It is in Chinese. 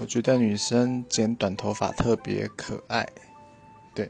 我觉得女生剪短头发特别可爱。对。